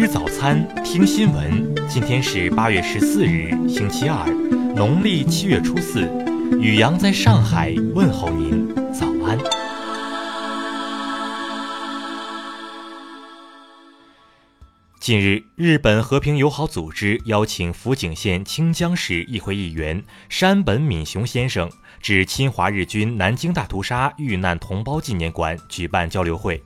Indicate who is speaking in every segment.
Speaker 1: 吃早餐，听新闻。今天是八月十四日，星期二，农历七月初四。雨阳在上海问候您，早安。近日，日本和平友好组织邀请福井县清江市议会议员山本敏雄先生至侵华日军南京大屠杀遇难同胞纪念馆举办交流会。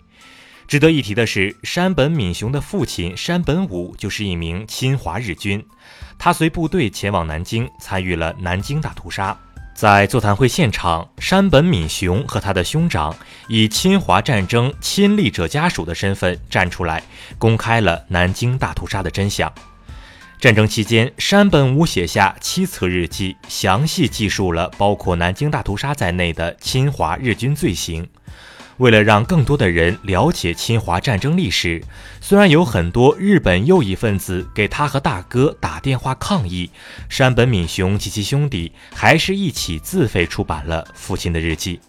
Speaker 1: 值得一提的是，山本敏雄的父亲山本武就是一名侵华日军，他随部队前往南京，参与了南京大屠杀。在座谈会现场，山本敏雄和他的兄长以侵华战争亲历者家属的身份站出来，公开了南京大屠杀的真相。战争期间，山本武写下七册日记，详细记述了包括南京大屠杀在内的侵华日军罪行。为了让更多的人了解侵华战争历史，虽然有很多日本右翼分子给他和大哥打电话抗议，山本敏雄及其兄弟还是一起自费出版了父亲的日记。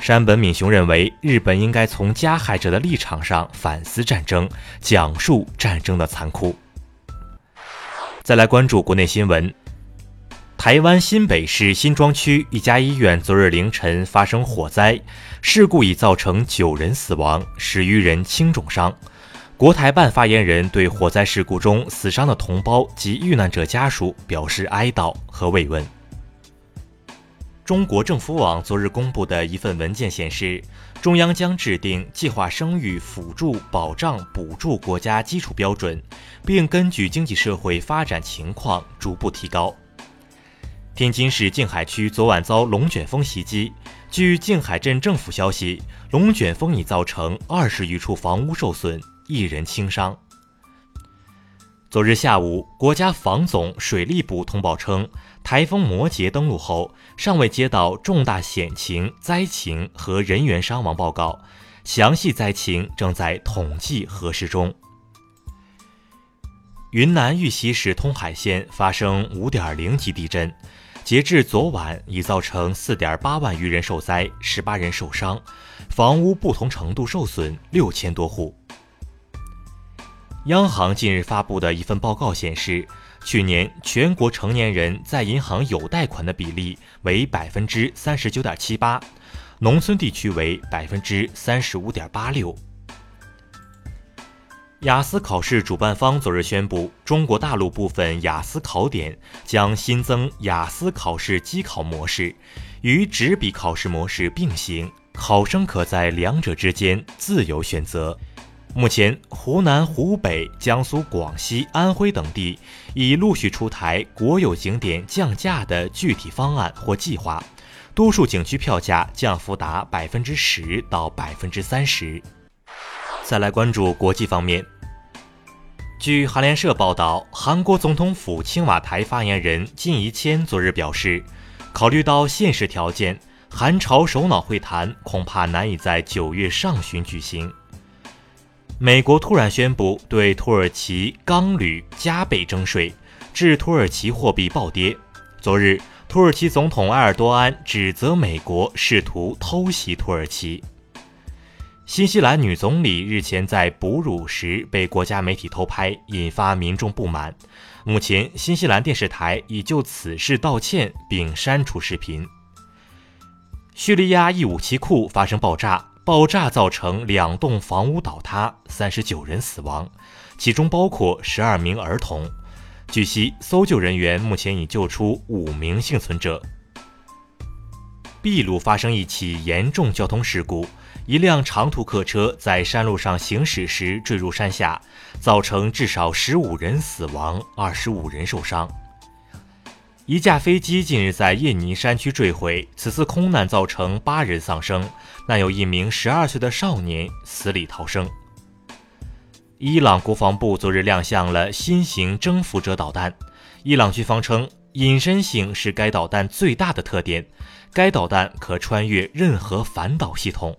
Speaker 1: 山本敏雄认为，日本应该从加害者的立场上反思战争，讲述战争的残酷。再来关注国内新闻。台湾新北市新庄区一家医院昨日凌晨发生火灾，事故已造成九人死亡，十余人轻重伤。国台办发言人对火灾事故中死伤的同胞及遇难者家属表示哀悼和慰问。中国政府网昨日公布的一份文件显示，中央将制定计划生育辅助保障补助国家基础标准，并根据经济社会发展情况逐步提高。天津市静海区昨晚遭龙卷风袭击。据静海镇政府消息，龙卷风已造成二十余处房屋受损，一人轻伤。昨日下午，国家防总水利部通报称，台风摩羯登陆后，尚未接到重大险情、灾情和人员伤亡报告，详细灾情正在统计核实中。云南玉溪市通海县发生五点零级地震。截至昨晚，已造成四点八万余人受灾，十八人受伤，房屋不同程度受损六千多户。央行近日发布的一份报告显示，去年全国成年人在银行有贷款的比例为百分之三十九点七八，农村地区为百分之三十五点八六。雅思考试主办方昨日宣布，中国大陆部分雅思考点将新增雅思考试机考模式，与纸笔考试模式并行，考生可在两者之间自由选择。目前，湖南、湖北、江苏、广西、安徽等地已陆续出台国有景点降价的具体方案或计划，多数景区票价降幅达百分之十到百分之三十。再来关注国际方面。据韩联社报道，韩国总统府青瓦台发言人金宜谦昨日表示，考虑到现实条件，韩朝首脑会谈恐怕难以在九月上旬举行。美国突然宣布对土耳其钢铝加倍征税，致土耳其货币暴跌。昨日，土耳其总统埃尔多安指责美国试图偷袭土耳其。新西兰女总理日前在哺乳时被国家媒体偷拍，引发民众不满。目前，新西兰电视台已就此事道歉并删除视频。叙利亚一武器库发生爆炸，爆炸造成两栋房屋倒塌，三十九人死亡，其中包括十二名儿童。据悉，搜救人员目前已救出五名幸存者。秘鲁发生一起严重交通事故。一辆长途客车在山路上行驶时坠入山下，造成至少十五人死亡，二十五人受伤。一架飞机近日在印尼山区坠毁，此次空难造成八人丧生，但有一名十二岁的少年死里逃生。伊朗国防部昨日亮相了新型征服者导弹，伊朗军方称，隐身性是该导弹最大的特点，该导弹可穿越任何反导系统。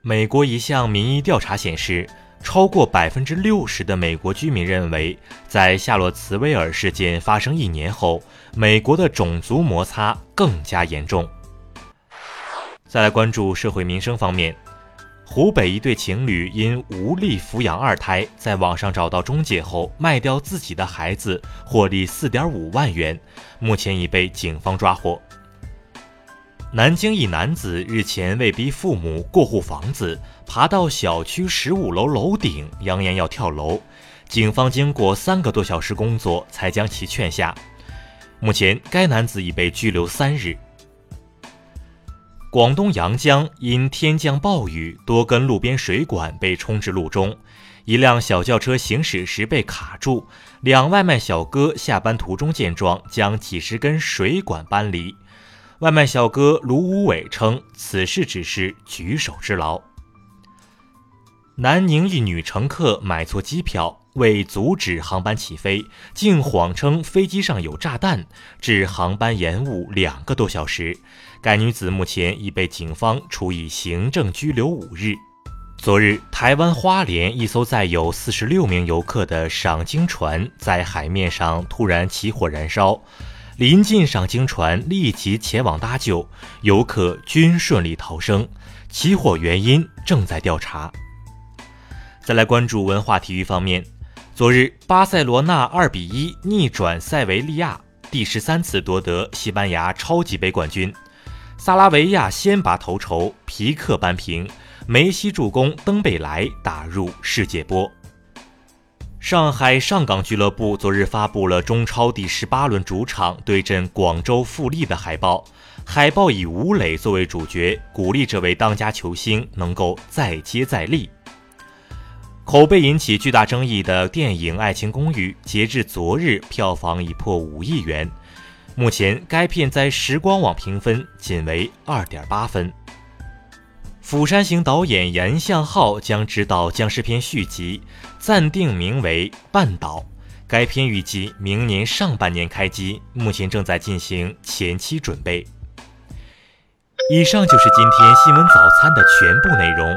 Speaker 1: 美国一项民意调查显示，超过百分之六十的美国居民认为，在夏洛茨威尔事件发生一年后，美国的种族摩擦更加严重。再来关注社会民生方面，湖北一对情侣因无力抚养二胎，在网上找到中介后卖掉自己的孩子，获利四点五万元，目前已被警方抓获。南京一男子日前为逼父母过户房子，爬到小区十五楼楼顶，扬言要跳楼。警方经过三个多小时工作，才将其劝下。目前，该男子已被拘留三日。广东阳江因天降暴雨，多根路边水管被冲至路中，一辆小轿车行驶时被卡住。两外卖小哥下班途中见状，将几十根水管搬离。外卖小哥卢武伟称，此事只是举手之劳。南宁一女乘客买错机票，为阻止航班起飞，竟谎称飞机上有炸弹，致航班延误两个多小时。该女子目前已被警方处以行政拘留五日。昨日，台湾花莲一艘载有四十六名游客的赏鲸船在海面上突然起火燃烧，临近赏鲸船立即前往搭救，游客均顺利逃生。起火原因正在调查。再来关注文化体育方面，昨日巴塞罗那二比一逆转塞维利亚，第十三次夺得西班牙超级杯冠军。萨拉维亚先拔头筹，皮克扳平，梅西助攻登贝莱打入世界波。上海上港俱乐部昨日发布了中超第十八轮主场对阵广州富力的海报，海报以吴磊作为主角，鼓励这位当家球星能够再接再厉。口碑引起巨大争议的电影《爱情公寓》，截至昨日票房已破五亿元。目前，该片在时光网评分仅为二点八分。釜山行导演严向浩将执导僵尸片续集，暂定名为《半岛》。该片预计明年上半年开机，目前正在进行前期准备。以上就是今天新闻早餐的全部内容，